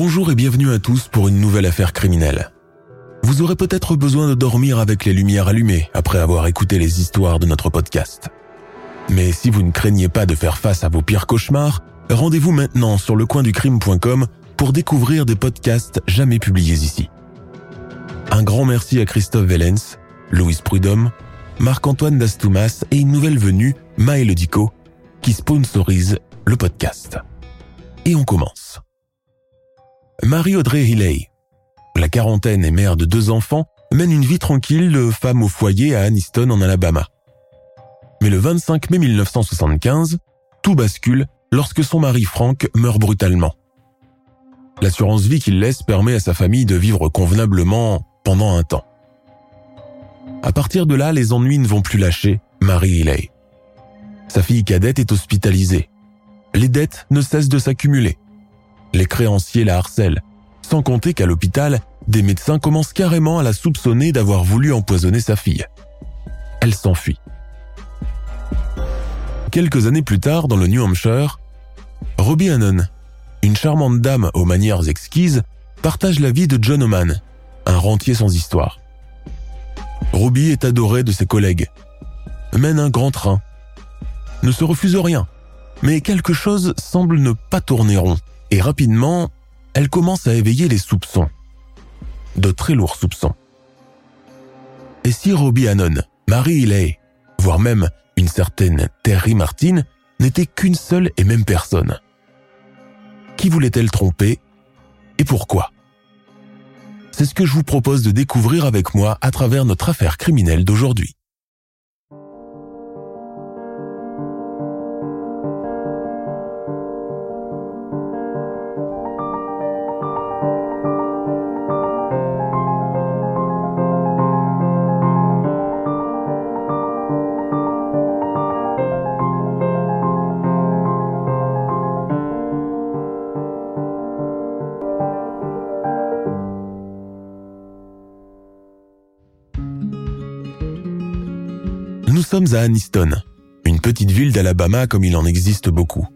Bonjour et bienvenue à tous pour une nouvelle affaire criminelle. Vous aurez peut-être besoin de dormir avec les lumières allumées après avoir écouté les histoires de notre podcast. Mais si vous ne craignez pas de faire face à vos pires cauchemars, rendez-vous maintenant sur lecoinducrime.com pour découvrir des podcasts jamais publiés ici. Un grand merci à Christophe Vellens, Louis Prudhomme, Marc-Antoine Dastoumas et une nouvelle venue, Maëlle Dico, qui sponsorise le podcast. Et on commence. Marie-Audrey Hilley, la quarantaine et mère de deux enfants, mène une vie tranquille de femme au foyer à Anniston en Alabama. Mais le 25 mai 1975, tout bascule lorsque son mari Frank meurt brutalement. L'assurance vie qu'il laisse permet à sa famille de vivre convenablement pendant un temps. À partir de là, les ennuis ne vont plus lâcher Marie Hilley. Sa fille cadette est hospitalisée. Les dettes ne cessent de s'accumuler. Les créanciers la harcèlent, sans compter qu'à l'hôpital, des médecins commencent carrément à la soupçonner d'avoir voulu empoisonner sa fille. Elle s'enfuit. Quelques années plus tard, dans le New Hampshire, Robbie Hannon, une charmante dame aux manières exquises, partage la vie de John Oman, un rentier sans histoire. Robbie est adoré de ses collègues, mène un grand train, ne se refuse rien, mais quelque chose semble ne pas tourner rond, et rapidement, elle commence à éveiller les soupçons. De très lourds soupçons. Et si Robbie Hannon, Marie Hilley, voire même une certaine Terry Martin, n'était qu'une seule et même personne? Qui voulait-elle tromper? Et pourquoi? C'est ce que je vous propose de découvrir avec moi à travers notre affaire criminelle d'aujourd'hui. Sommes à Anniston, une petite ville d'Alabama comme il en existe beaucoup.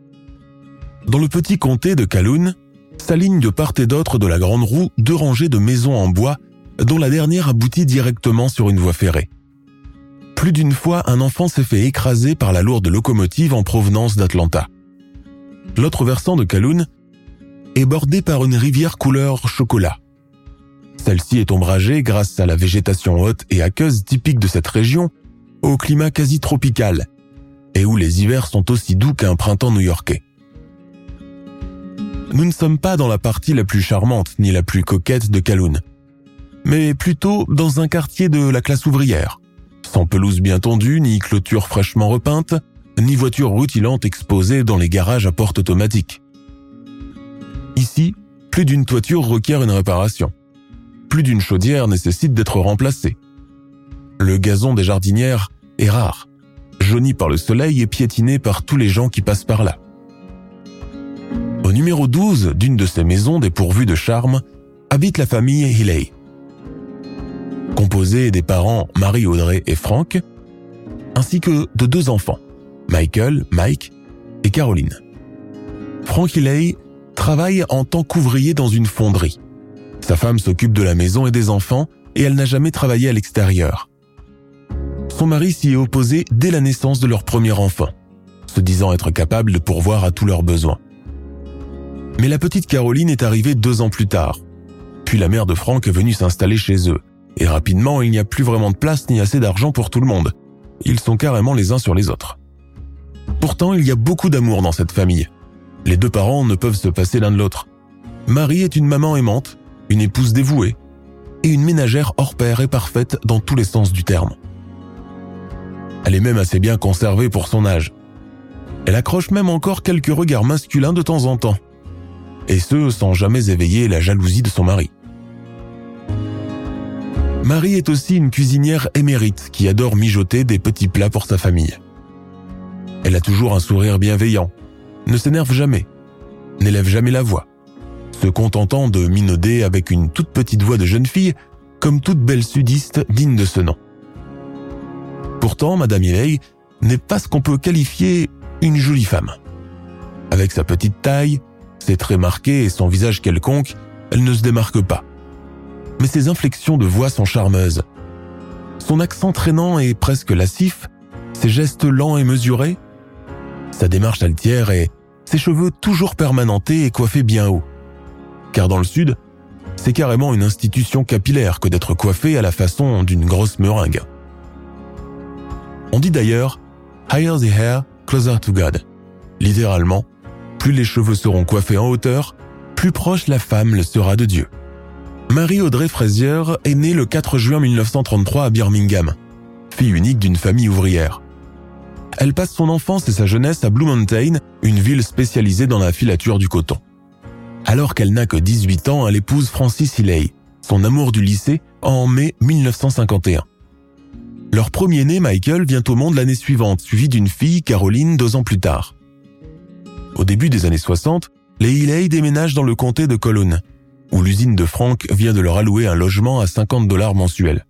Dans le petit comté de Calhoun, s'alignent de part et d'autre de la grande roue deux rangées de maisons en bois dont la dernière aboutit directement sur une voie ferrée. Plus d'une fois, un enfant s'est fait écraser par la lourde locomotive en provenance d'Atlanta. L'autre versant de Calhoun est bordé par une rivière couleur chocolat. Celle-ci est ombragée grâce à la végétation haute et aqueuse typique de cette région au climat quasi tropical et où les hivers sont aussi doux qu'un printemps new-yorkais. Nous ne sommes pas dans la partie la plus charmante ni la plus coquette de Calhoun, mais plutôt dans un quartier de la classe ouvrière, sans pelouse bien tondue, ni clôture fraîchement repeinte, ni voiture rutilante exposée dans les garages à porte automatique. Ici, plus d'une toiture requiert une réparation. Plus d'une chaudière nécessite d'être remplacée. Le gazon des jardinières est rare, jauni par le soleil et piétiné par tous les gens qui passent par là. Au numéro 12 d'une de ces maisons dépourvues de charme habite la famille Hilley. Composée des parents Marie-Audrey et Frank, ainsi que de deux enfants, Michael, Mike et Caroline. Frank Hilley travaille en tant qu'ouvrier dans une fonderie. Sa femme s'occupe de la maison et des enfants et elle n'a jamais travaillé à l'extérieur. Son mari s'y est opposé dès la naissance de leur premier enfant, se disant être capable de pourvoir à tous leurs besoins. Mais la petite Caroline est arrivée deux ans plus tard. Puis la mère de Franck est venue s'installer chez eux. Et rapidement, il n'y a plus vraiment de place ni assez d'argent pour tout le monde. Ils sont carrément les uns sur les autres. Pourtant, il y a beaucoup d'amour dans cette famille. Les deux parents ne peuvent se passer l'un de l'autre. Marie est une maman aimante, une épouse dévouée et une ménagère hors pair et parfaite dans tous les sens du terme. Elle est même assez bien conservée pour son âge. Elle accroche même encore quelques regards masculins de temps en temps, et ce sans jamais éveiller la jalousie de son mari. Marie est aussi une cuisinière émérite qui adore mijoter des petits plats pour sa famille. Elle a toujours un sourire bienveillant, ne s'énerve jamais, n'élève jamais la voix, se contentant de minauder avec une toute petite voix de jeune fille, comme toute belle sudiste digne de ce nom. Pourtant, Madame Iley n'est pas ce qu'on peut qualifier une jolie femme. Avec sa petite taille, ses traits marqués et son visage quelconque, elle ne se démarque pas. Mais ses inflexions de voix sont charmeuses. Son accent traînant et presque lascif, ses gestes lents et mesurés, sa démarche altière et ses cheveux toujours permanentés et coiffés bien haut. Car dans le sud, c'est carrément une institution capillaire que d'être coiffé à la façon d'une grosse meringue. On dit d'ailleurs Higher the hair, closer to God. Littéralement, plus les cheveux seront coiffés en hauteur, plus proche la femme le sera de Dieu. Marie-Audrey Frazier est née le 4 juin 1933 à Birmingham, fille unique d'une famille ouvrière. Elle passe son enfance et sa jeunesse à Blue Mountain, une ville spécialisée dans la filature du coton. Alors qu'elle n'a que 18 ans, elle épouse Francis Healey, son amour du lycée, en mai 1951. Leur premier-né, Michael, vient au monde l'année suivante, suivi d'une fille, Caroline, deux ans plus tard. Au début des années 60, les Healy déménagent dans le comté de Cologne, où l'usine de Frank vient de leur allouer un logement à 50 dollars mensuels.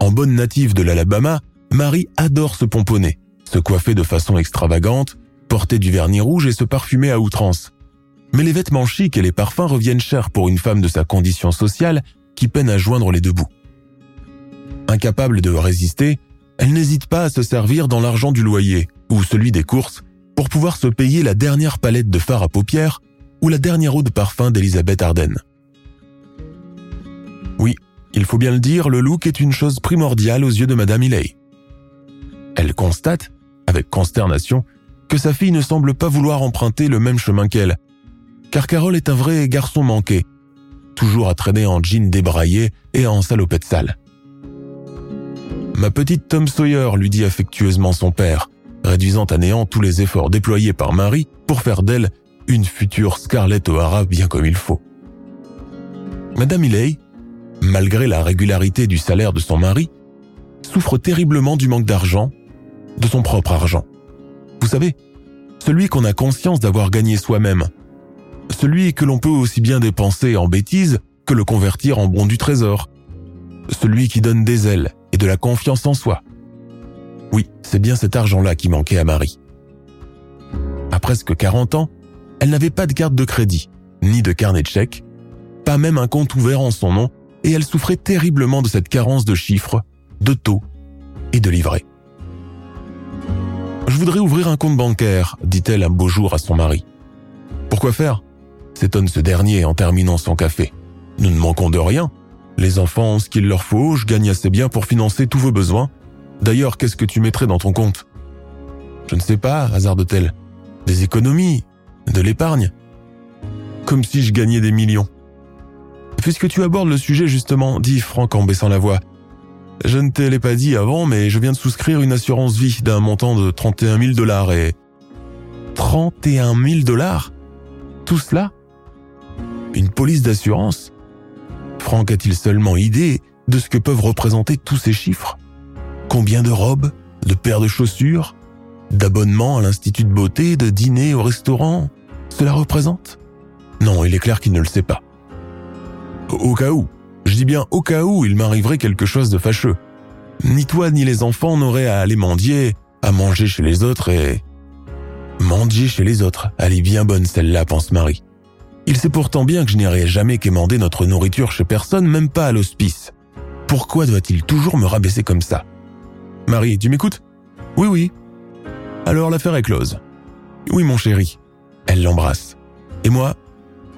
En bonne native de l'Alabama, Marie adore se pomponner, se coiffer de façon extravagante, porter du vernis rouge et se parfumer à outrance. Mais les vêtements chics et les parfums reviennent chers pour une femme de sa condition sociale qui peine à joindre les deux bouts. Incapable de résister, elle n'hésite pas à se servir dans l'argent du loyer ou celui des courses pour pouvoir se payer la dernière palette de fard à paupières ou la dernière eau de parfum d'Elisabeth Arden. Oui, il faut bien le dire, le look est une chose primordiale aux yeux de Madame Hiley. Elle constate, avec consternation, que sa fille ne semble pas vouloir emprunter le même chemin qu'elle, car Carole est un vrai garçon manqué, toujours à traîner en jean débraillé et en salopette sale. Ma petite Tom Sawyer, lui dit affectueusement son père, réduisant à néant tous les efforts déployés par Marie pour faire d'elle une future Scarlett O'Hara bien comme il faut. Madame Hiley, malgré la régularité du salaire de son mari, souffre terriblement du manque d'argent, de son propre argent. Vous savez, celui qu'on a conscience d'avoir gagné soi-même, celui que l'on peut aussi bien dépenser en bêtises que le convertir en bon du trésor, celui qui donne des ailes et de la confiance en soi. Oui, c'est bien cet argent-là qui manquait à Marie. À presque 40 ans, elle n'avait pas de carte de crédit, ni de carnet de chèques, pas même un compte ouvert en son nom, et elle souffrait terriblement de cette carence de chiffres, de taux et de livrets. Je voudrais ouvrir un compte bancaire, dit-elle un beau jour à son mari. Pourquoi faire? S'étonne ce dernier en terminant son café. Nous ne manquons de rien, les enfants ont ce qu'il leur faut, je gagne assez bien pour financer tous vos besoins. D'ailleurs, qu'est-ce que tu mettrais dans ton compte? Je ne sais pas, hasarde-t-elle. Des économies, de l'épargne. Comme si je gagnais des millions. Puisque tu abordes le sujet justement, dit Franck en baissant la voix. Je ne te l'ai pas dit avant, mais je viens de souscrire une assurance vie d'un montant de 31 000 dollars et... 31 000 dollars? Tout cela? Une police d'assurance? Franck a-t-il seulement idée de ce que peuvent représenter tous ces chiffres? Combien de robes, de paires de chaussures, d'abonnements à l'institut de beauté, de dîners au restaurant cela représente? Non, il est clair qu'il ne le sait pas. Au cas où, je dis bien au cas où il m'arriverait quelque chose de fâcheux. Ni toi ni les enfants n'auraient à aller mendier, à manger chez les autres et... Mendier chez les autres, elle est bien bonne celle-là, pense Marie. Il sait pourtant bien que je n'irai jamais quémander notre nourriture chez personne, même pas à l'hospice. Pourquoi doit-il toujours me rabaisser comme ça? Marie, tu m'écoutes? Oui, oui. Alors l'affaire est close. Oui, mon chéri. Elle l'embrasse. Et moi,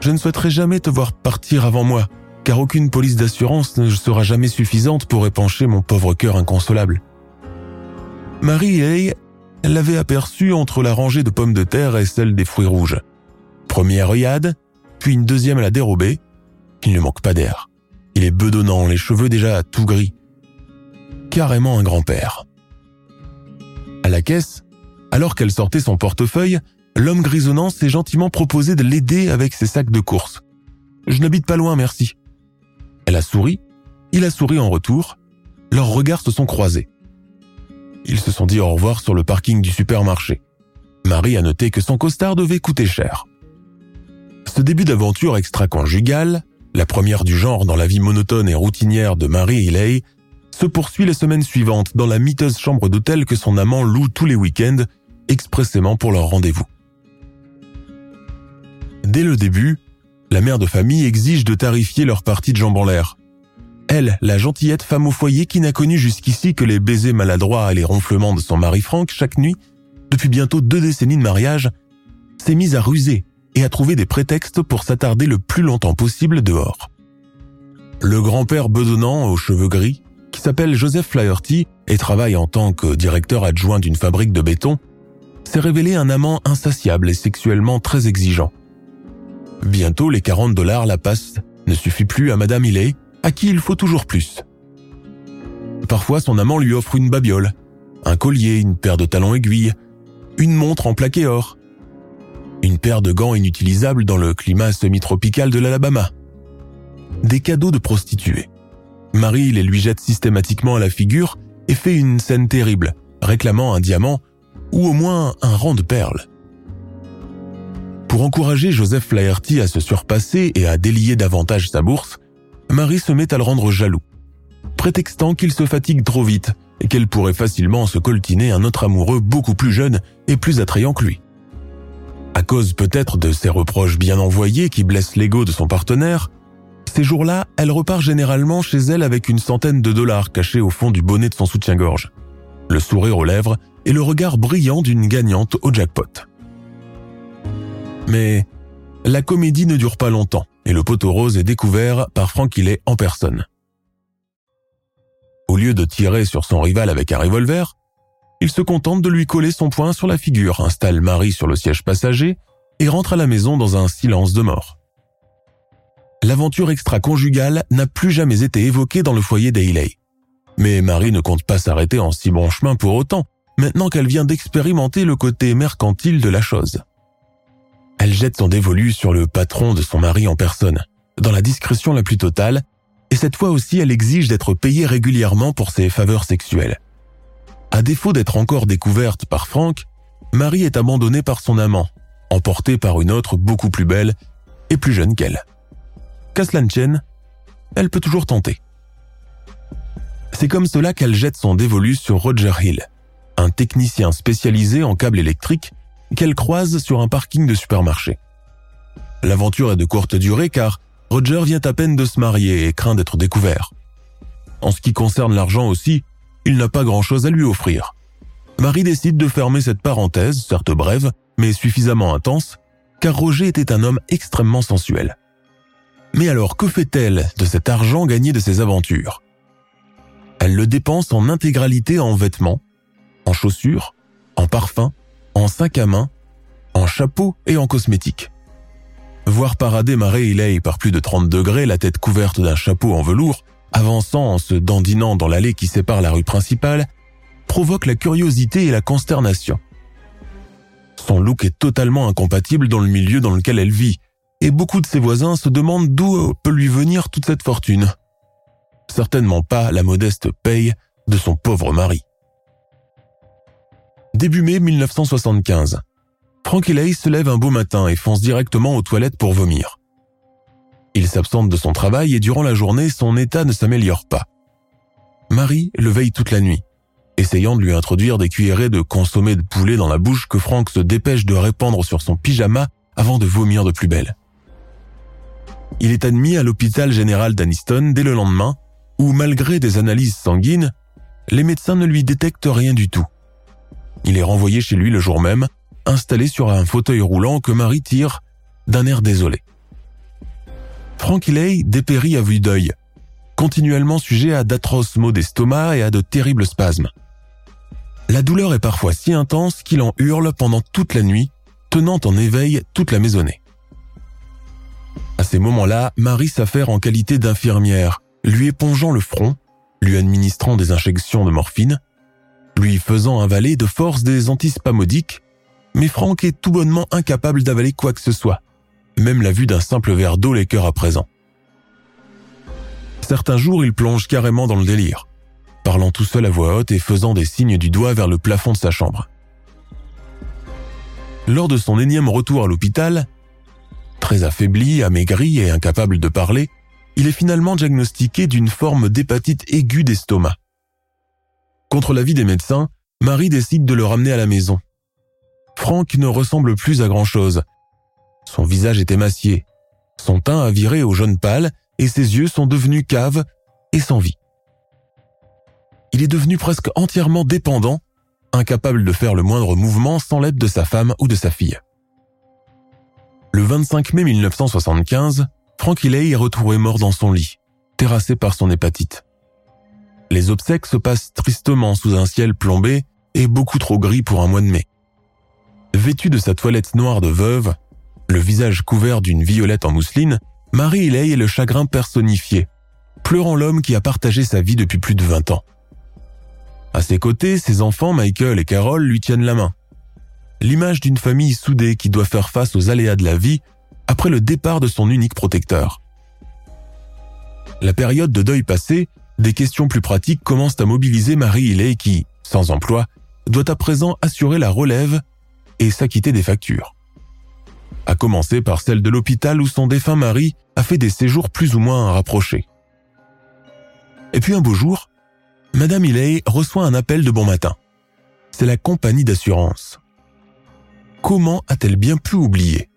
je ne souhaiterais jamais te voir partir avant moi, car aucune police d'assurance ne sera jamais suffisante pour épancher mon pauvre cœur inconsolable. Marie, elle, l'avait aperçue entre la rangée de pommes de terre et celle des fruits rouges. Première œillade, puis une deuxième à la dérobée, il ne manque pas d'air. Il est bedonnant, les cheveux déjà tout gris. Carrément un grand-père. À la caisse, alors qu'elle sortait son portefeuille, l'homme grisonnant s'est gentiment proposé de l'aider avec ses sacs de course. Je n'habite pas loin, merci. Elle a souri, il a souri en retour, leurs regards se sont croisés. Ils se sont dit au revoir sur le parking du supermarché. Marie a noté que son costard devait coûter cher. Ce début d'aventure extra-conjugale, la première du genre dans la vie monotone et routinière de Marie Lay, se poursuit les semaines suivantes dans la miteuse chambre d'hôtel que son amant loue tous les week-ends expressément pour leur rendez-vous. Dès le début, la mère de famille exige de tarifier leur partie de jambes en l'air. Elle, la gentillette femme au foyer qui n'a connu jusqu'ici que les baisers maladroits et les ronflements de son mari Franck chaque nuit, depuis bientôt deux décennies de mariage, s'est mise à ruser et à trouver des prétextes pour s'attarder le plus longtemps possible dehors. Le grand-père bedonnant aux cheveux gris, qui s'appelle Joseph Flaherty et travaille en tant que directeur adjoint d'une fabrique de béton, s'est révélé un amant insatiable et sexuellement très exigeant. Bientôt, les 40 dollars la passe ne suffit plus à Madame Hillet, à qui il faut toujours plus. Parfois, son amant lui offre une babiole, un collier, une paire de talons aiguilles, une montre en plaqué or, une paire de gants inutilisables dans le climat semi-tropical de l'Alabama. Des cadeaux de prostituées. Marie les lui jette systématiquement à la figure et fait une scène terrible, réclamant un diamant ou au moins un rang de perles. Pour encourager Joseph Flaherty à se surpasser et à délier davantage sa bourse, Marie se met à le rendre jaloux, prétextant qu'il se fatigue trop vite et qu'elle pourrait facilement se coltiner un autre amoureux beaucoup plus jeune et plus attrayant que lui. À cause peut-être de ses reproches bien envoyés qui blessent l'ego de son partenaire, ces jours-là, elle repart généralement chez elle avec une centaine de dollars cachés au fond du bonnet de son soutien-gorge, le sourire aux lèvres et le regard brillant d'une gagnante au jackpot. Mais la comédie ne dure pas longtemps et le poteau rose est découvert par Frank Hillet en personne. Au lieu de tirer sur son rival avec un revolver, il se contente de lui coller son poing sur la figure, installe Marie sur le siège passager et rentre à la maison dans un silence de mort. L'aventure extra-conjugale n'a plus jamais été évoquée dans le foyer d'Ailey. Mais Marie ne compte pas s'arrêter en si bon chemin pour autant, maintenant qu'elle vient d'expérimenter le côté mercantile de la chose. Elle jette son dévolu sur le patron de son mari en personne, dans la discrétion la plus totale, et cette fois aussi elle exige d'être payée régulièrement pour ses faveurs sexuelles. À défaut d'être encore découverte par Frank, Marie est abandonnée par son amant, emportée par une autre beaucoup plus belle et plus jeune qu'elle. Qu'à elle peut toujours tenter. C'est comme cela qu'elle jette son dévolu sur Roger Hill, un technicien spécialisé en câbles électriques qu'elle croise sur un parking de supermarché. L'aventure est de courte durée car Roger vient à peine de se marier et craint d'être découvert. En ce qui concerne l'argent aussi, il n'a pas grand-chose à lui offrir. Marie décide de fermer cette parenthèse, certes brève, mais suffisamment intense, car Roger était un homme extrêmement sensuel. Mais alors que fait-elle de cet argent gagné de ses aventures? Elle le dépense en intégralité en vêtements, en chaussures, en parfums, en sac à main, en chapeau et en cosmétiques. Voir parader Marie Hiley par plus de 30 degrés, la tête couverte d'un chapeau en velours, avançant en se dandinant dans l'allée qui sépare la rue principale, provoque la curiosité et la consternation. Son look est totalement incompatible dans le milieu dans lequel elle vit, et beaucoup de ses voisins se demandent d'où peut lui venir toute cette fortune. Certainement pas la modeste paye de son pauvre mari. Début mai 1975. Frank Elays se lève un beau matin et fonce directement aux toilettes pour vomir. Il s'absente de son travail et durant la journée, son état ne s'améliore pas. Marie le veille toute la nuit, essayant de lui introduire des cuillerées de consommé de poulet dans la bouche que Frank se dépêche de répandre sur son pyjama avant de vomir de plus belle. Il est admis à l'hôpital général d'Aniston dès le lendemain, où malgré des analyses sanguines, les médecins ne lui détectent rien du tout. Il est renvoyé chez lui le jour même, installé sur un fauteuil roulant que Marie tire d'un air désolé. Frank Lay dépérit à vue d'œil, continuellement sujet à d'atroces maux d'estomac et à de terribles spasmes. La douleur est parfois si intense qu'il en hurle pendant toute la nuit, tenant en éveil toute la maisonnée. À ces moments-là, Marie s'affaire en qualité d'infirmière, lui épongeant le front, lui administrant des injections de morphine, lui faisant avaler de force des antispamodiques, mais Franck est tout bonnement incapable d'avaler quoi que ce soit. Même la vue d'un simple verre d'eau l'écœure à présent. Certains jours, il plonge carrément dans le délire, parlant tout seul à voix haute et faisant des signes du doigt vers le plafond de sa chambre. Lors de son énième retour à l'hôpital, très affaibli, amaigri et incapable de parler, il est finalement diagnostiqué d'une forme d'hépatite aiguë d'estomac. Contre l'avis des médecins, Marie décide de le ramener à la maison. Franck ne ressemble plus à grand-chose. Son visage est émacié, son teint a viré au jaune pâle et ses yeux sont devenus caves et sans vie. Il est devenu presque entièrement dépendant, incapable de faire le moindre mouvement sans l'aide de sa femme ou de sa fille. Le 25 mai 1975, Frank Lay est retrouvé mort dans son lit, terrassé par son hépatite. Les obsèques se passent tristement sous un ciel plombé et beaucoup trop gris pour un mois de mai. Vêtue de sa toilette noire de veuve, le visage couvert d'une violette en mousseline, Marie Elaye est le chagrin personnifié, pleurant l'homme qui a partagé sa vie depuis plus de 20 ans. À ses côtés, ses enfants Michael et Carol lui tiennent la main. L'image d'une famille soudée qui doit faire face aux aléas de la vie après le départ de son unique protecteur. La période de deuil passée, des questions plus pratiques commencent à mobiliser Marie Elaye qui, sans emploi, doit à présent assurer la relève et s'acquitter des factures. À commencer par celle de l'hôpital où son défunt mari a fait des séjours plus ou moins rapprochés. Et puis un beau jour, Madame Elaye reçoit un appel de bon matin. C'est la compagnie d'assurance. Comment a-t-elle bien pu oublier?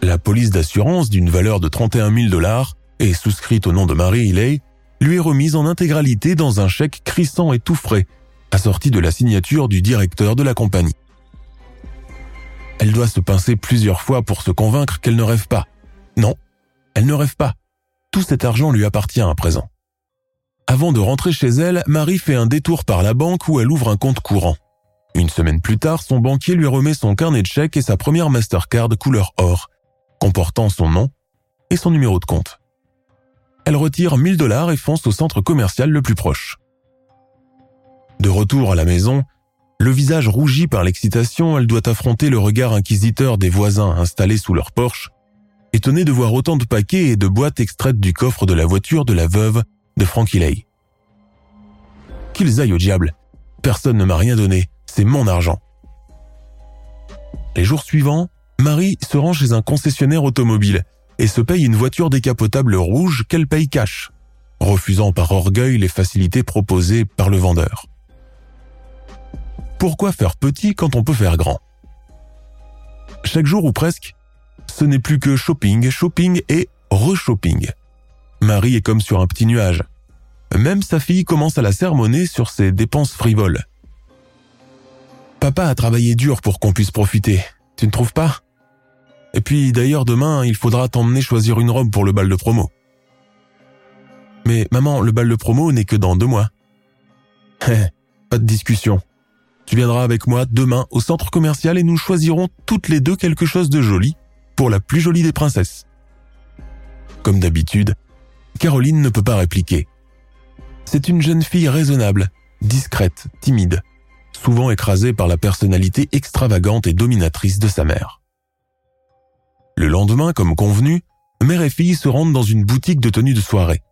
La police d'assurance d'une valeur de 31 000 dollars et souscrite au nom de Marie Elaye lui est remise en intégralité dans un chèque crissant et tout frais, assorti de la signature du directeur de la compagnie. Elle doit se pincer plusieurs fois pour se convaincre qu'elle ne rêve pas. Non, elle ne rêve pas. Tout cet argent lui appartient à présent. Avant de rentrer chez elle, Marie fait un détour par la banque où elle ouvre un compte courant. Une semaine plus tard, son banquier lui remet son carnet de chèques et sa première Mastercard couleur or, comportant son nom et son numéro de compte. Elle retire 1000 dollars et fonce au centre commercial le plus proche. De retour à la maison, le visage rougi par l'excitation, elle doit affronter le regard inquisiteur des voisins installés sous leur porche, étonnés de voir autant de paquets et de boîtes extraites du coffre de la voiture de la veuve de Frankie Lay. Qu'ils aillent au diable. Personne ne m'a rien donné. C'est mon argent. Les jours suivants, Marie se rend chez un concessionnaire automobile et se paye une voiture décapotable rouge qu'elle paye cash, refusant par orgueil les facilités proposées par le vendeur. Pourquoi faire petit quand on peut faire grand? Chaque jour ou presque, ce n'est plus que shopping, shopping et re-shopping. Marie est comme sur un petit nuage. Même sa fille commence à la sermonner sur ses dépenses frivoles. Papa a travaillé dur pour qu'on puisse profiter, tu ne trouves pas? Et puis d'ailleurs demain, il faudra t'emmener choisir une robe pour le bal de promo. Mais maman, le bal de promo n'est que dans deux mois. pas de discussion. Tu viendras avec moi demain au centre commercial et nous choisirons toutes les deux quelque chose de joli pour la plus jolie des princesses. Comme d'habitude, Caroline ne peut pas répliquer. C'est une jeune fille raisonnable, discrète, timide, souvent écrasée par la personnalité extravagante et dominatrice de sa mère. Le lendemain, comme convenu, mère et fille se rendent dans une boutique de tenue de soirée.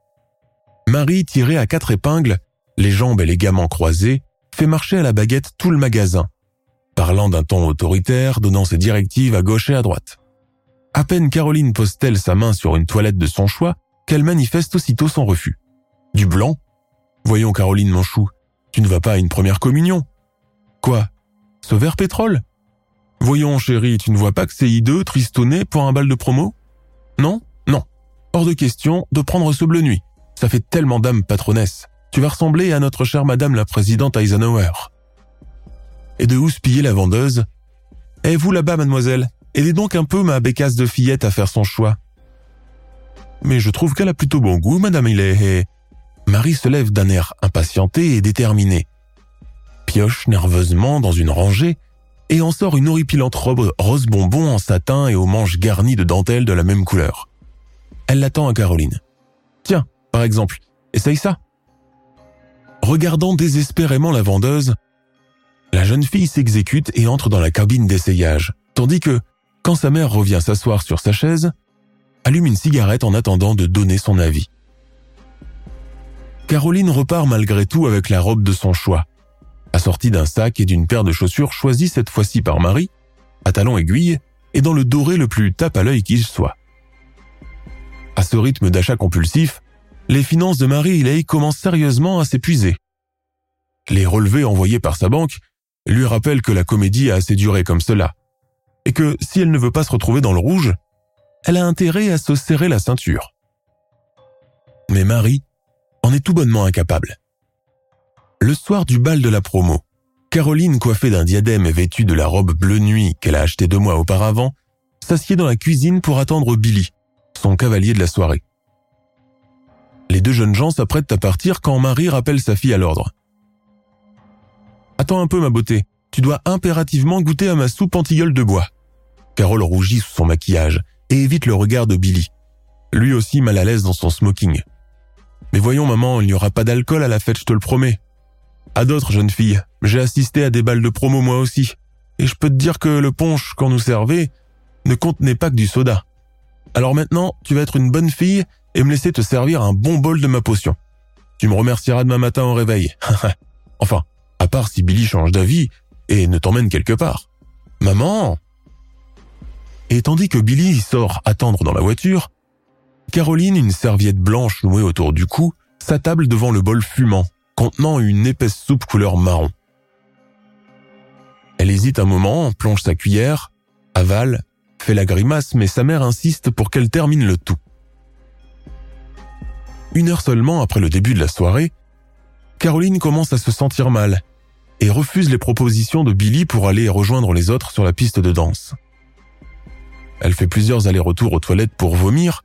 Marie, tirée à quatre épingles, les jambes élégamment croisées, fait marcher à la baguette tout le magasin, parlant d'un ton autoritaire, donnant ses directives à gauche et à droite. À peine Caroline pose-t-elle sa main sur une toilette de son choix qu'elle manifeste aussitôt son refus. Du blanc? Voyons Caroline Manchou, tu ne vas pas à une première communion. Quoi? Ce vert pétrole? Voyons chérie, tu ne vois pas que c'est hideux, tristonné pour un bal de promo? Non? Non. Hors de question de prendre ce bleu nuit. Ça fait tellement d'âme patronesse. Tu vas ressembler à notre chère madame la présidente Eisenhower. Et de où piller la vendeuse? Eh vous là-bas, mademoiselle, aidez donc un peu ma bécasse de fillette à faire son choix mais je trouve qu'elle a plutôt bon goût, Madame Hillet. Marie se lève d'un air impatienté et déterminé, pioche nerveusement dans une rangée et en sort une horripilante robe rose bonbon en satin et aux manches garnies de dentelles de la même couleur. Elle l'attend à Caroline. Tiens, par exemple, essaye ça. Regardant désespérément la vendeuse, la jeune fille s'exécute et entre dans la cabine d'essayage, tandis que, quand sa mère revient s'asseoir sur sa chaise, allume une cigarette en attendant de donner son avis. Caroline repart malgré tout avec la robe de son choix, assortie d'un sac et d'une paire de chaussures choisies cette fois-ci par Marie, à talons aiguilles et dans le doré le plus tape à l'œil qu'il soit. À ce rythme d'achat compulsif, les finances de Marie Hiley commencent sérieusement à s'épuiser. Les relevés envoyés par sa banque lui rappellent que la comédie a assez duré comme cela, et que si elle ne veut pas se retrouver dans le rouge, elle a intérêt à se serrer la ceinture. Mais Marie en est tout bonnement incapable. Le soir du bal de la promo, Caroline, coiffée d'un diadème et vêtue de la robe bleu nuit qu'elle a achetée deux mois auparavant, s'assied dans la cuisine pour attendre Billy, son cavalier de la soirée. Les deux jeunes gens s'apprêtent à partir quand Marie rappelle sa fille à l'ordre. Attends un peu, ma beauté. Tu dois impérativement goûter à ma soupe antilleule de bois. Carole rougit sous son maquillage et évite le regard de Billy, lui aussi mal à l'aise dans son smoking. Mais voyons, maman, il n'y aura pas d'alcool à la fête, je te le promets. À d'autres jeunes filles, j'ai assisté à des balles de promo moi aussi, et je peux te dire que le punch qu'on nous servait ne contenait pas que du soda. Alors maintenant, tu vas être une bonne fille et me laisser te servir un bon bol de ma potion. Tu me remercieras demain matin au réveil. enfin, à part si Billy change d'avis et ne t'emmène quelque part. Maman Et tandis que Billy sort attendre dans la voiture, Caroline, une serviette blanche nouée autour du cou, s'attable devant le bol fumant, contenant une épaisse soupe couleur marron. Elle hésite un moment, plonge sa cuillère, avale, fait la grimace, mais sa mère insiste pour qu'elle termine le tout. Une heure seulement après le début de la soirée, Caroline commence à se sentir mal et refuse les propositions de Billy pour aller rejoindre les autres sur la piste de danse. Elle fait plusieurs allers-retours aux toilettes pour vomir,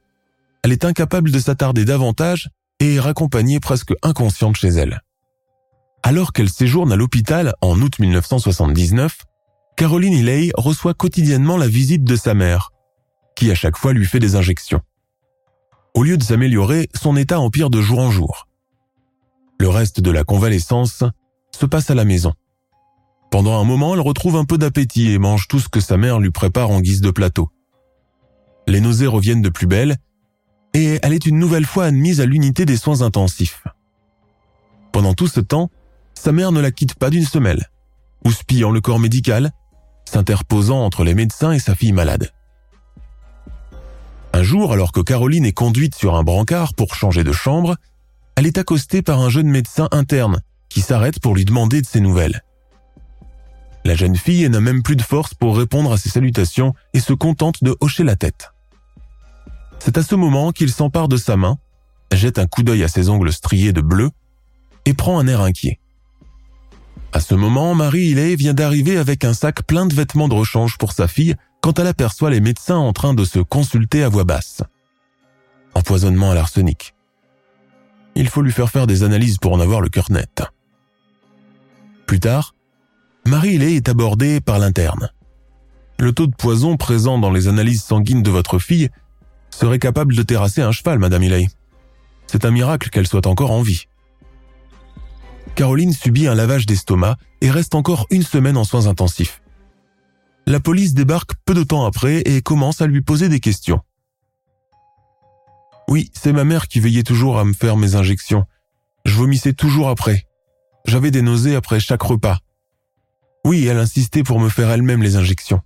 elle est incapable de s'attarder davantage et est raccompagnée presque inconsciente chez elle. Alors qu'elle séjourne à l'hôpital en août 1979, Caroline Hiley reçoit quotidiennement la visite de sa mère, qui à chaque fois lui fait des injections. Au lieu de s'améliorer, son état empire de jour en jour. Le reste de la convalescence se passe à la maison. Pendant un moment, elle retrouve un peu d'appétit et mange tout ce que sa mère lui prépare en guise de plateau. Les nausées reviennent de plus belle et elle est une nouvelle fois admise à l'unité des soins intensifs. Pendant tout ce temps, sa mère ne la quitte pas d'une semelle, houspillant le corps médical, s'interposant entre les médecins et sa fille malade. Un jour, alors que Caroline est conduite sur un brancard pour changer de chambre, elle est accostée par un jeune médecin interne qui s'arrête pour lui demander de ses nouvelles. La jeune fille n'a même plus de force pour répondre à ses salutations et se contente de hocher la tête. C'est à ce moment qu'il s'empare de sa main, jette un coup d'œil à ses ongles striés de bleu et prend un air inquiet. À ce moment, Marie Hiley vient d'arriver avec un sac plein de vêtements de rechange pour sa fille quand elle aperçoit les médecins en train de se consulter à voix basse. Empoisonnement à l'arsenic. Il faut lui faire faire des analyses pour en avoir le cœur net. Plus tard, Marie Hiley est abordée par l'interne. Le taux de poison présent dans les analyses sanguines de votre fille serait capable de terrasser un cheval, Madame Hiley. C'est un miracle qu'elle soit encore en vie. Caroline subit un lavage d'estomac et reste encore une semaine en soins intensifs. La police débarque peu de temps après et commence à lui poser des questions. Oui, c'est ma mère qui veillait toujours à me faire mes injections. Je vomissais toujours après. J'avais des nausées après chaque repas. Oui, elle insistait pour me faire elle-même les injections.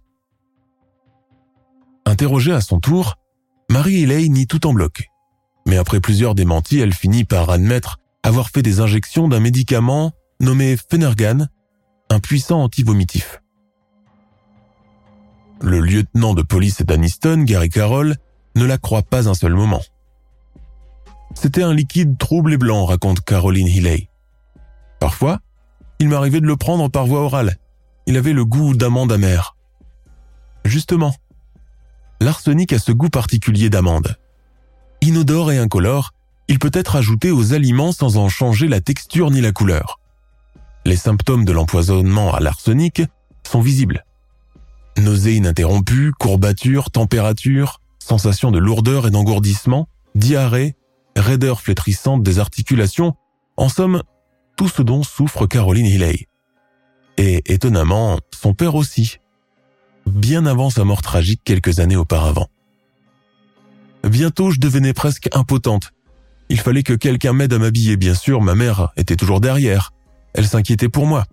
Interrogée à son tour, Marie Elaine nie tout en bloc. Mais après plusieurs démentis, elle finit par admettre avoir fait des injections d'un médicament nommé Fenergan, un puissant anti-vomitif. Le lieutenant de police d'Aniston, Gary Carroll, ne la croit pas un seul moment. C'était un liquide trouble et blanc, raconte Caroline Healy. Parfois, il m'arrivait de le prendre par voie orale. Il avait le goût d'amande amère. Justement, l'arsenic a ce goût particulier d'amande. Inodore et incolore, il peut être ajouté aux aliments sans en changer la texture ni la couleur. Les symptômes de l'empoisonnement à l'arsenic sont visibles. Nausées ininterrompues, courbatures, température, sensation de lourdeur et d'engourdissement, diarrhée, raideur flétrissante des articulations, en somme, tout ce dont souffre Caroline Hilley. Et étonnamment, son père aussi, bien avant sa mort tragique quelques années auparavant. Bientôt, je devenais presque impotente. Il fallait que quelqu'un m'aide à m'habiller, bien sûr, ma mère était toujours derrière. Elle s'inquiétait pour moi.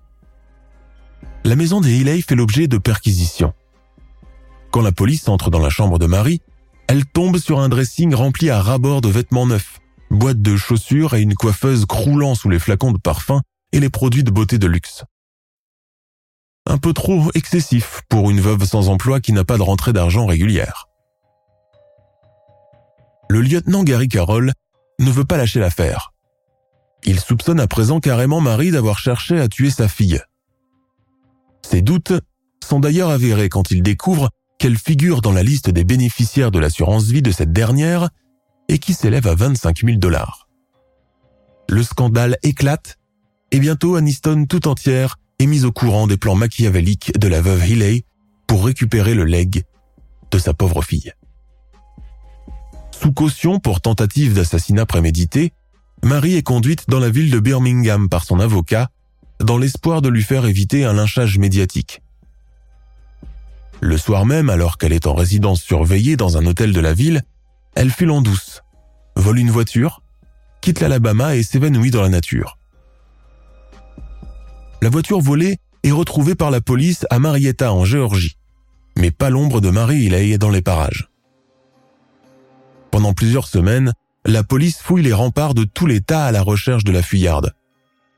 La maison des Hilley fait l'objet de perquisitions. Quand la police entre dans la chambre de Marie, elle tombe sur un dressing rempli à ras-bord de vêtements neufs, boîtes de chaussures et une coiffeuse croulant sous les flacons de parfum et les produits de beauté de luxe. Un peu trop excessif pour une veuve sans emploi qui n'a pas de rentrée d'argent régulière. Le lieutenant Gary Carroll ne veut pas lâcher l'affaire. Il soupçonne à présent carrément Marie d'avoir cherché à tuer sa fille. Ses doutes sont d'ailleurs avérés quand il découvre qu'elle figure dans la liste des bénéficiaires de l'assurance vie de cette dernière et qui s'élève à 25 000 dollars. Le scandale éclate et bientôt Aniston tout entière est mise au courant des plans machiavéliques de la veuve Healy pour récupérer le leg de sa pauvre fille. Sous caution pour tentative d'assassinat prémédité, Marie est conduite dans la ville de Birmingham par son avocat dans l'espoir de lui faire éviter un lynchage médiatique. Le soir même, alors qu'elle est en résidence surveillée dans un hôtel de la ville, elle file en douce, vole une voiture, quitte l'Alabama et s'évanouit dans la nature. La voiture volée est retrouvée par la police à Marietta en Géorgie, mais pas l'ombre de Marie est dans les parages. Pendant plusieurs semaines, la police fouille les remparts de tout l'État à la recherche de la fuyarde,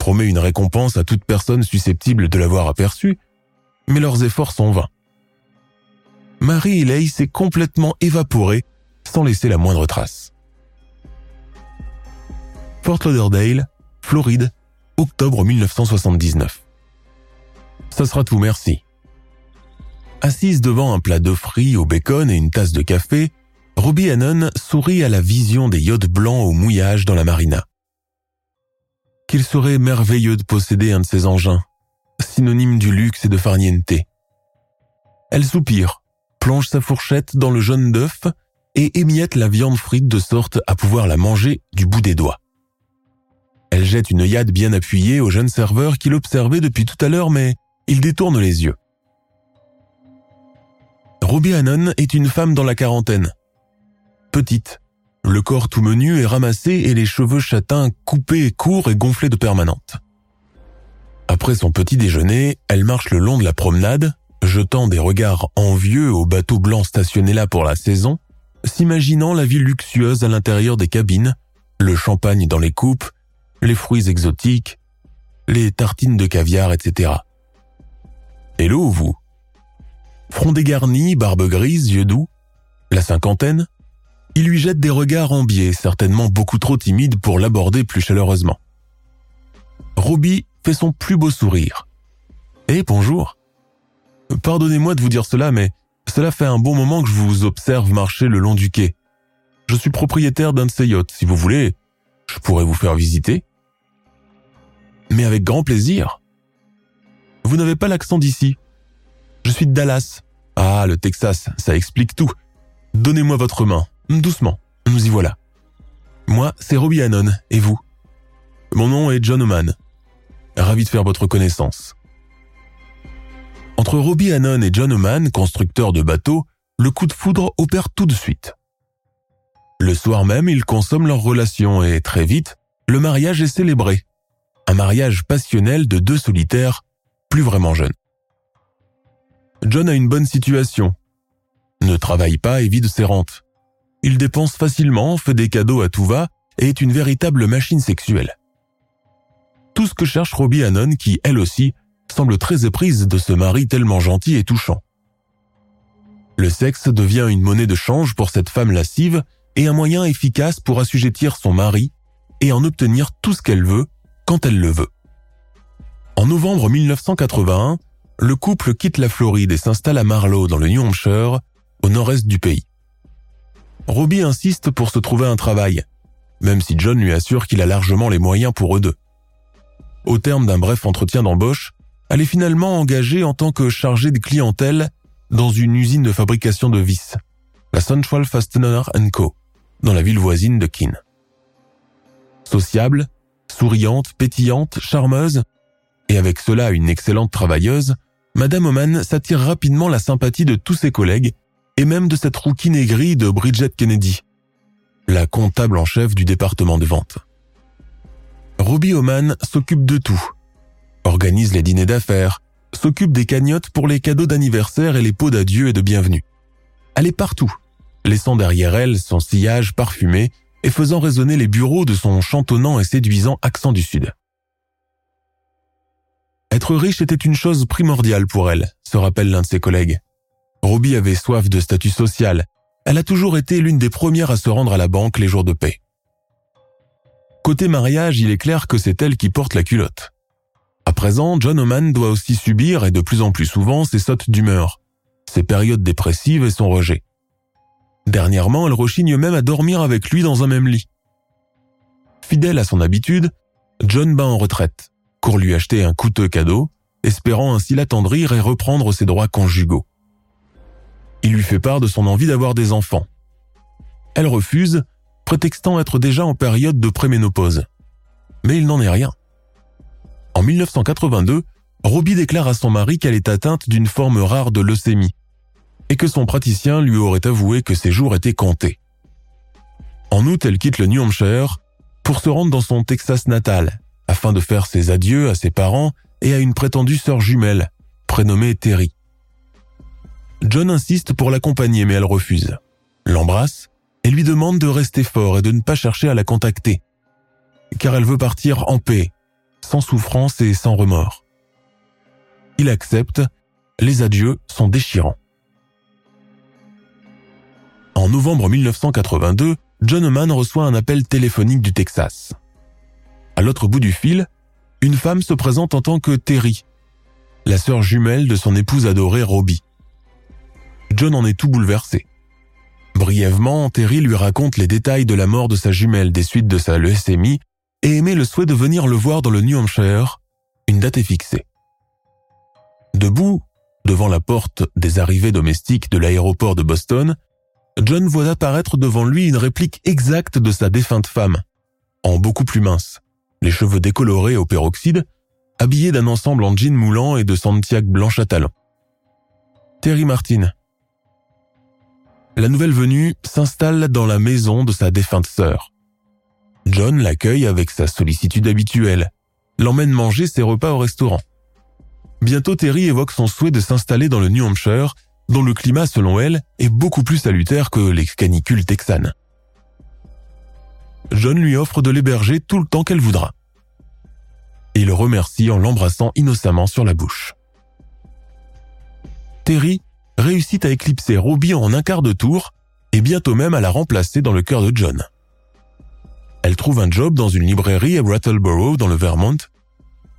promet une récompense à toute personne susceptible de l'avoir aperçue, mais leurs efforts sont vains. Marie Elaine s'est complètement évaporée sans laisser la moindre trace. Fort Lauderdale, Floride, octobre 1979. Ça sera tout, merci. Assise devant un plat d'œufs frits au bacon et une tasse de café, Robbie Hannon sourit à la vision des yachts blancs au mouillage dans la marina. Qu'il serait merveilleux de posséder un de ces engins, synonyme du luxe et de farniente. Elle soupire, plonge sa fourchette dans le jaune d'œuf et émiette la viande frite de sorte à pouvoir la manger du bout des doigts. Elle jette une yade bien appuyée au jeune serveur qui l'observait depuis tout à l'heure mais il détourne les yeux. Robbie Hannon est une femme dans la quarantaine. Petite, le corps tout menu et ramassé et les cheveux châtains coupés, courts et gonflés de permanente. Après son petit déjeuner, elle marche le long de la promenade, jetant des regards envieux aux bateaux blancs stationnés là pour la saison, s'imaginant la vie luxueuse à l'intérieur des cabines, le champagne dans les coupes, les fruits exotiques, les tartines de caviar, etc. Hello, vous Front dégarni, barbe grise, yeux doux, la cinquantaine, il lui jette des regards en biais, certainement beaucoup trop timides pour l'aborder plus chaleureusement. Robbie fait son plus beau sourire. Eh, bonjour. Pardonnez-moi de vous dire cela, mais cela fait un bon moment que je vous observe marcher le long du quai. Je suis propriétaire d'un de ces yachts. Si vous voulez, je pourrais vous faire visiter. Mais avec grand plaisir. Vous n'avez pas l'accent d'ici. Je suis de Dallas. Ah, le Texas, ça explique tout. Donnez-moi votre main. Doucement, nous y voilà. Moi, c'est Robbie Hannon, et vous? Mon nom est John Oman. Ravi de faire votre connaissance. Entre Robbie Hannon et John Oman, constructeur de bateaux, le coup de foudre opère tout de suite. Le soir même, ils consomment leur relation et très vite, le mariage est célébré. Un mariage passionnel de deux solitaires, plus vraiment jeunes. John a une bonne situation. Ne travaille pas et vide ses rentes. Il dépense facilement, fait des cadeaux à tout va et est une véritable machine sexuelle. Tout ce que cherche Robbie Hannon qui, elle aussi, semble très éprise de ce mari tellement gentil et touchant. Le sexe devient une monnaie de change pour cette femme lascive et un moyen efficace pour assujettir son mari et en obtenir tout ce qu'elle veut quand elle le veut. En novembre 1981, le couple quitte la Floride et s'installe à Marlow dans le New Hampshire, au nord-est du pays. Robbie insiste pour se trouver un travail, même si John lui assure qu'il a largement les moyens pour eux deux. Au terme d'un bref entretien d'embauche, elle est finalement engagée en tant que chargée de clientèle dans une usine de fabrication de vis, la Central Fastener Co., dans la ville voisine de Keene. Sociable, souriante, pétillante, charmeuse, et avec cela une excellente travailleuse, Madame Oman s'attire rapidement la sympathie de tous ses collègues et même de cette rouquine aigrie de Bridget Kennedy, la comptable en chef du département de vente. Ruby Oman s'occupe de tout. Organise les dîners d'affaires, s'occupe des cagnottes pour les cadeaux d'anniversaire et les pots d'adieu et de bienvenue. Elle est partout, laissant derrière elle son sillage parfumé et faisant résonner les bureaux de son chantonnant et séduisant accent du Sud. Être riche était une chose primordiale pour elle, se rappelle l'un de ses collègues. Ruby avait soif de statut social. Elle a toujours été l'une des premières à se rendre à la banque les jours de paix. Côté mariage, il est clair que c'est elle qui porte la culotte. À présent, John Oman doit aussi subir, et de plus en plus souvent, ses sautes d'humeur, ses périodes dépressives et son rejet. Dernièrement, elle rechigne même à dormir avec lui dans un même lit. Fidèle à son habitude, John bat en retraite, court lui acheter un coûteux cadeau, espérant ainsi l'attendrir et reprendre ses droits conjugaux. Il lui fait part de son envie d'avoir des enfants. Elle refuse prétextant être déjà en période de préménopause. Mais il n'en est rien. En 1982, Robbie déclare à son mari qu'elle est atteinte d'une forme rare de leucémie et que son praticien lui aurait avoué que ses jours étaient comptés. En août, elle quitte le New Hampshire pour se rendre dans son Texas natal afin de faire ses adieux à ses parents et à une prétendue sœur jumelle, prénommée Terry. John insiste pour l'accompagner mais elle refuse, l'embrasse et lui demande de rester fort et de ne pas chercher à la contacter, car elle veut partir en paix, sans souffrance et sans remords. Il accepte, les adieux sont déchirants. En novembre 1982, John Mann reçoit un appel téléphonique du Texas. À l'autre bout du fil, une femme se présente en tant que Terry, la sœur jumelle de son épouse adorée Robbie. John en est tout bouleversé. Brièvement, Terry lui raconte les détails de la mort de sa jumelle des suites de sa leucémie et émet le souhait de venir le voir dans le New Hampshire. Une date est fixée. Debout, devant la porte des arrivées domestiques de l'aéroport de Boston, John voit apparaître devant lui une réplique exacte de sa défunte femme, en beaucoup plus mince, les cheveux décolorés au peroxyde, habillée d'un ensemble en jean moulant et de Santiago blanche à talons. Terry Martin, la nouvelle venue s'installe dans la maison de sa défunte sœur. John l'accueille avec sa sollicitude habituelle, l'emmène manger ses repas au restaurant. Bientôt Terry évoque son souhait de s'installer dans le New Hampshire, dont le climat, selon elle, est beaucoup plus salutaire que les canicules texanes. John lui offre de l'héberger tout le temps qu'elle voudra. Et le remercie en l'embrassant innocemment sur la bouche. Terry réussit à éclipser Ruby en un quart de tour et bientôt même à la remplacer dans le cœur de John. Elle trouve un job dans une librairie à Rattleboro dans le Vermont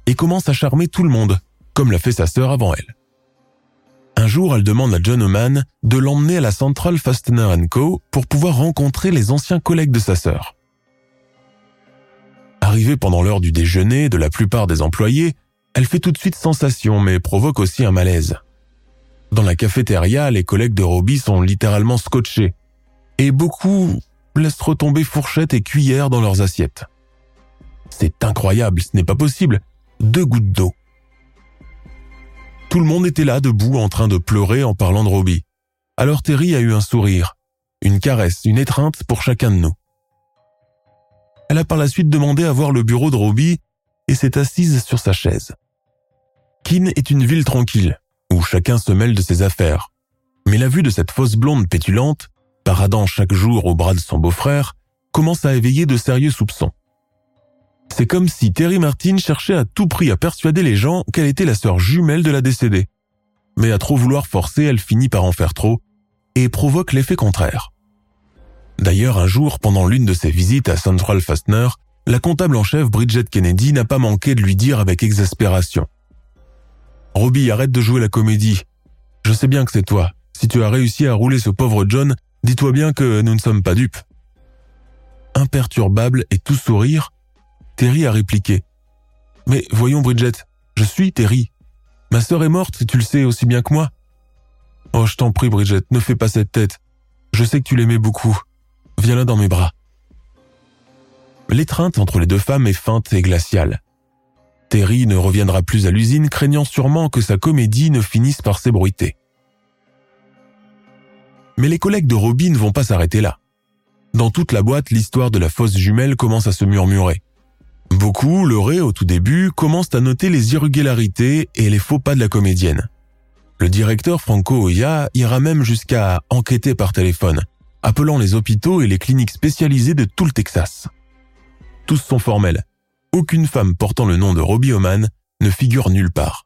et commence à charmer tout le monde, comme l'a fait sa sœur avant elle. Un jour, elle demande à John Oman de l'emmener à la Central Fastener Co. pour pouvoir rencontrer les anciens collègues de sa sœur. Arrivée pendant l'heure du déjeuner de la plupart des employés, elle fait tout de suite sensation mais provoque aussi un malaise. Dans la cafétéria, les collègues de Robbie sont littéralement scotchés. Et beaucoup laissent retomber fourchettes et cuillères dans leurs assiettes. C'est incroyable, ce n'est pas possible. Deux gouttes d'eau. Tout le monde était là, debout, en train de pleurer en parlant de Robbie. Alors Terry a eu un sourire, une caresse, une étreinte pour chacun de nous. Elle a par la suite demandé à voir le bureau de Robbie et s'est assise sur sa chaise. Keene est une ville tranquille, où chacun se mêle de ses affaires. Mais la vue de cette fausse blonde pétulante, paradant chaque jour au bras de son beau-frère, commence à éveiller de sérieux soupçons. C'est comme si Terry Martin cherchait à tout prix à persuader les gens qu'elle était la sœur jumelle de la décédée. Mais à trop vouloir forcer, elle finit par en faire trop et provoque l'effet contraire. D'ailleurs, un jour, pendant l'une de ses visites à Central Fastener, la comptable en chef Bridget Kennedy n'a pas manqué de lui dire avec exaspération Robbie, arrête de jouer la comédie. Je sais bien que c'est toi. Si tu as réussi à rouler ce pauvre John, dis-toi bien que nous ne sommes pas dupes. Imperturbable et tout sourire, Terry a répliqué. Mais voyons Bridget, je suis Terry. Ma sœur est morte, tu le sais aussi bien que moi. Oh, je t'en prie, Bridget, ne fais pas cette tête. Je sais que tu l'aimais beaucoup. Viens là dans mes bras. L'étreinte entre les deux femmes est feinte et glaciale. Terry ne reviendra plus à l'usine, craignant sûrement que sa comédie ne finisse par s'ébruiter. Mais les collègues de Robin ne vont pas s'arrêter là. Dans toute la boîte, l'histoire de la fausse jumelle commence à se murmurer. Beaucoup, leurrés au tout début, commencent à noter les irrégularités et les faux pas de la comédienne. Le directeur Franco Oya ira même jusqu'à enquêter par téléphone, appelant les hôpitaux et les cliniques spécialisées de tout le Texas. Tous sont formels. Aucune femme portant le nom de Robbie Oman ne figure nulle part.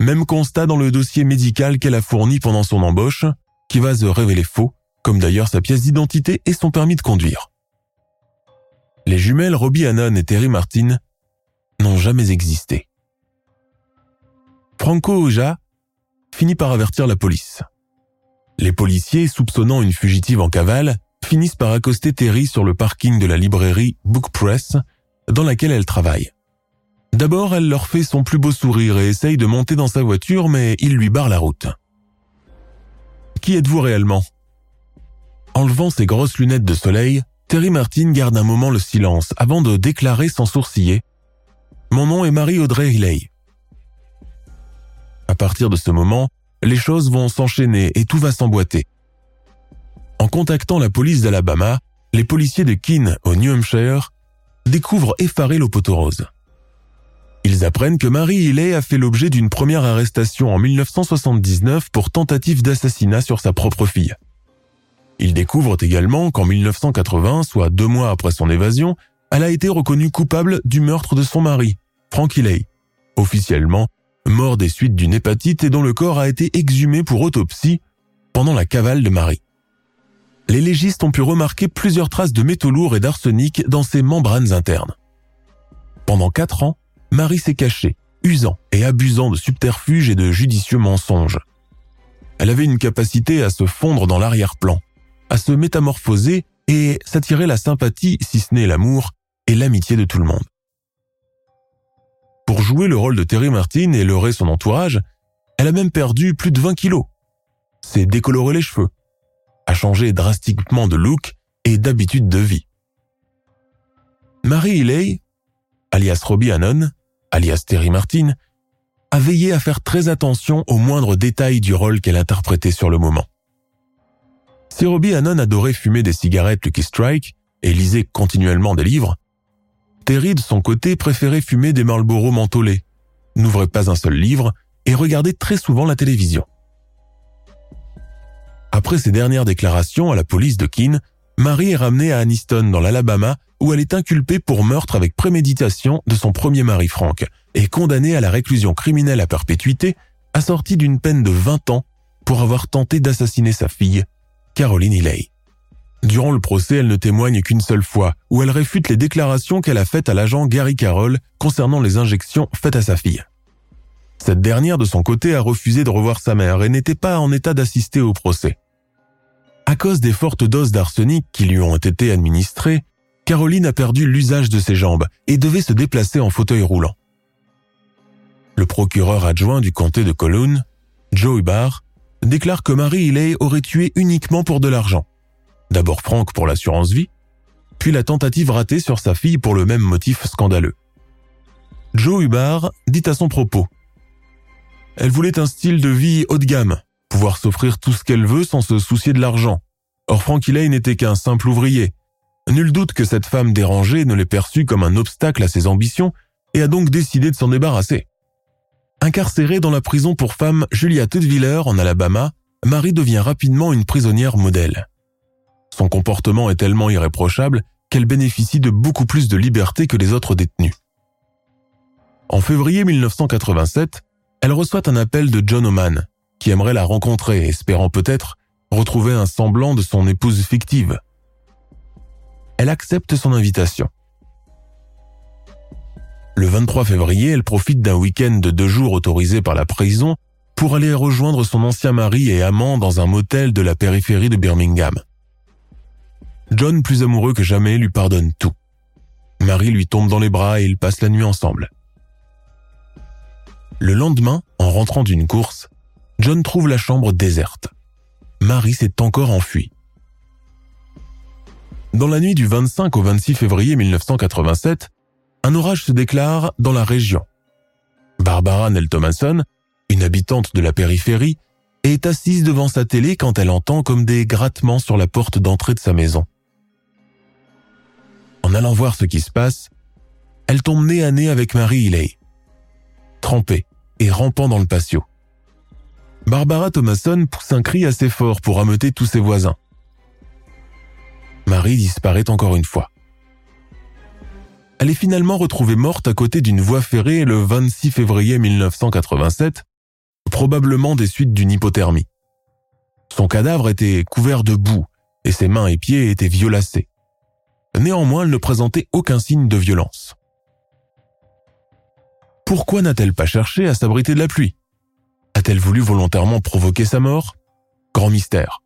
Même constat dans le dossier médical qu'elle a fourni pendant son embauche, qui va se révéler faux, comme d'ailleurs sa pièce d'identité et son permis de conduire. Les jumelles Robbie Hannon et Terry Martin n'ont jamais existé. Franco Oja finit par avertir la police. Les policiers, soupçonnant une fugitive en cavale, finissent par accoster Terry sur le parking de la librairie Book Press dans laquelle elle travaille. D'abord, elle leur fait son plus beau sourire et essaye de monter dans sa voiture, mais il lui barre la route. Qui êtes-vous réellement? Enlevant ses grosses lunettes de soleil, Terry Martin garde un moment le silence avant de déclarer sans sourciller ⁇ Mon nom est Marie-Audrey Riley. À partir de ce moment, les choses vont s'enchaîner et tout va s'emboîter. En contactant la police d'Alabama, les policiers de Keene au New Hampshire découvrent effarés l'Opotorose. Ils apprennent que Marie Healy a fait l'objet d'une première arrestation en 1979 pour tentative d'assassinat sur sa propre fille. Ils découvrent également qu'en 1980, soit deux mois après son évasion, elle a été reconnue coupable du meurtre de son mari, Frank Healy, officiellement mort des suites d'une hépatite et dont le corps a été exhumé pour autopsie pendant la cavale de Marie. Les légistes ont pu remarquer plusieurs traces de métaux lourds et d'arsenic dans ses membranes internes. Pendant quatre ans, Marie s'est cachée, usant et abusant de subterfuges et de judicieux mensonges. Elle avait une capacité à se fondre dans l'arrière-plan, à se métamorphoser et s'attirer la sympathie, si ce n'est l'amour, et l'amitié de tout le monde. Pour jouer le rôle de Terry Martin et leurrer son entourage, elle a même perdu plus de 20 kilos. S'est décoloré les cheveux, a changé drastiquement de look et d'habitude de vie. Marie Healy, alias Robbie Hannon, alias Terry Martin, a veillé à faire très attention aux moindres détails du rôle qu'elle interprétait sur le moment. Si Robbie Hannon adorait fumer des cigarettes Lucky Strike et lisait continuellement des livres, Terry, de son côté, préférait fumer des Marlboro mentholés, n'ouvrait pas un seul livre et regardait très souvent la télévision. Après ses dernières déclarations à la police de Keene, Marie est ramenée à Anniston dans l'Alabama où elle est inculpée pour meurtre avec préméditation de son premier mari Frank et condamnée à la réclusion criminelle à perpétuité assortie d'une peine de 20 ans pour avoir tenté d'assassiner sa fille, Caroline Healy. Durant le procès, elle ne témoigne qu'une seule fois, où elle réfute les déclarations qu'elle a faites à l'agent Gary Carroll concernant les injections faites à sa fille. Cette dernière, de son côté, a refusé de revoir sa mère et n'était pas en état d'assister au procès. À cause des fortes doses d'arsenic qui lui ont été administrées, Caroline a perdu l'usage de ses jambes et devait se déplacer en fauteuil roulant. Le procureur adjoint du comté de Colune, Joe Barr, déclare que Marie Healy aurait tué uniquement pour de l'argent D'abord Franck pour l'assurance vie, puis la tentative ratée sur sa fille pour le même motif scandaleux. Joe Hubbard dit à son propos Elle voulait un style de vie haut de gamme, pouvoir s'offrir tout ce qu'elle veut sans se soucier de l'argent. Or Frank Elaine n'était qu'un simple ouvrier. Nul doute que cette femme dérangée ne l'ait perçue comme un obstacle à ses ambitions et a donc décidé de s'en débarrasser. Incarcérée dans la prison pour femmes Julia Tutwiler en Alabama, Marie devient rapidement une prisonnière modèle. Son comportement est tellement irréprochable qu'elle bénéficie de beaucoup plus de liberté que les autres détenus. En février 1987, elle reçoit un appel de John Oman, qui aimerait la rencontrer, espérant peut-être retrouver un semblant de son épouse fictive. Elle accepte son invitation. Le 23 février, elle profite d'un week-end de deux jours autorisé par la prison pour aller rejoindre son ancien mari et amant dans un motel de la périphérie de Birmingham. John, plus amoureux que jamais, lui pardonne tout. Marie lui tombe dans les bras et ils passent la nuit ensemble. Le lendemain, en rentrant d'une course, John trouve la chambre déserte. Marie s'est encore enfuie. Dans la nuit du 25 au 26 février 1987, un orage se déclare dans la région. Barbara Nell Thomason, une habitante de la périphérie, est assise devant sa télé quand elle entend comme des grattements sur la porte d'entrée de sa maison. En allant voir ce qui se passe, elle tombe nez à nez avec Marie Ely, trempée et rampant dans le patio. Barbara Thomason pousse un cri assez fort pour ameuter tous ses voisins. Marie disparaît encore une fois. Elle est finalement retrouvée morte à côté d'une voie ferrée le 26 février 1987, probablement des suites d'une hypothermie. Son cadavre était couvert de boue et ses mains et pieds étaient violacés. Néanmoins, elle ne présentait aucun signe de violence. Pourquoi n'a-t-elle pas cherché à s'abriter de la pluie? A-t-elle voulu volontairement provoquer sa mort? Grand mystère.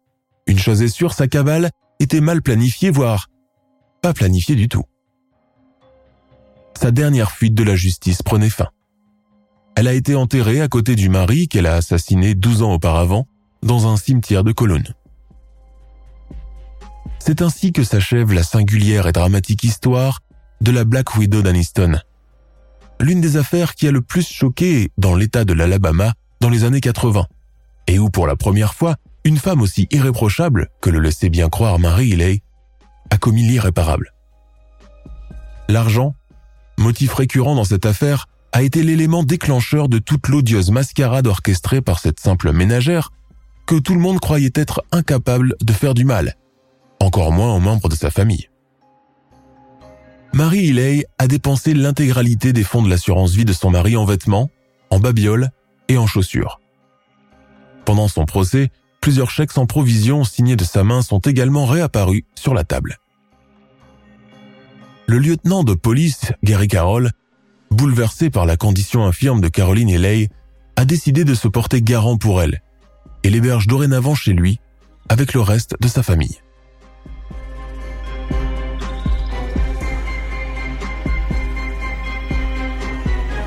Une chose est sûre, sa cavale était mal planifiée, voire pas planifiée du tout. Sa dernière fuite de la justice prenait fin. Elle a été enterrée à côté du mari qu'elle a assassiné 12 ans auparavant dans un cimetière de Cologne. C'est ainsi que s'achève la singulière et dramatique histoire de la Black Widow d'Aniston. L'une des affaires qui a le plus choqué dans l'état de l'Alabama dans les années 80, et où pour la première fois, une femme aussi irréprochable que le laissait bien croire Marie Ely a commis l'irréparable. L'argent, motif récurrent dans cette affaire, a été l'élément déclencheur de toute l'odieuse mascarade orchestrée par cette simple ménagère que tout le monde croyait être incapable de faire du mal, encore moins aux membres de sa famille. Marie Ely a dépensé l'intégralité des fonds de l'assurance vie de son mari en vêtements, en babioles et en chaussures. Pendant son procès, plusieurs chèques sans provision signés de sa main sont également réapparus sur la table. Le lieutenant de police, Gary Carroll, bouleversé par la condition infirme de Caroline Lay, a décidé de se porter garant pour elle et l'héberge dorénavant chez lui avec le reste de sa famille.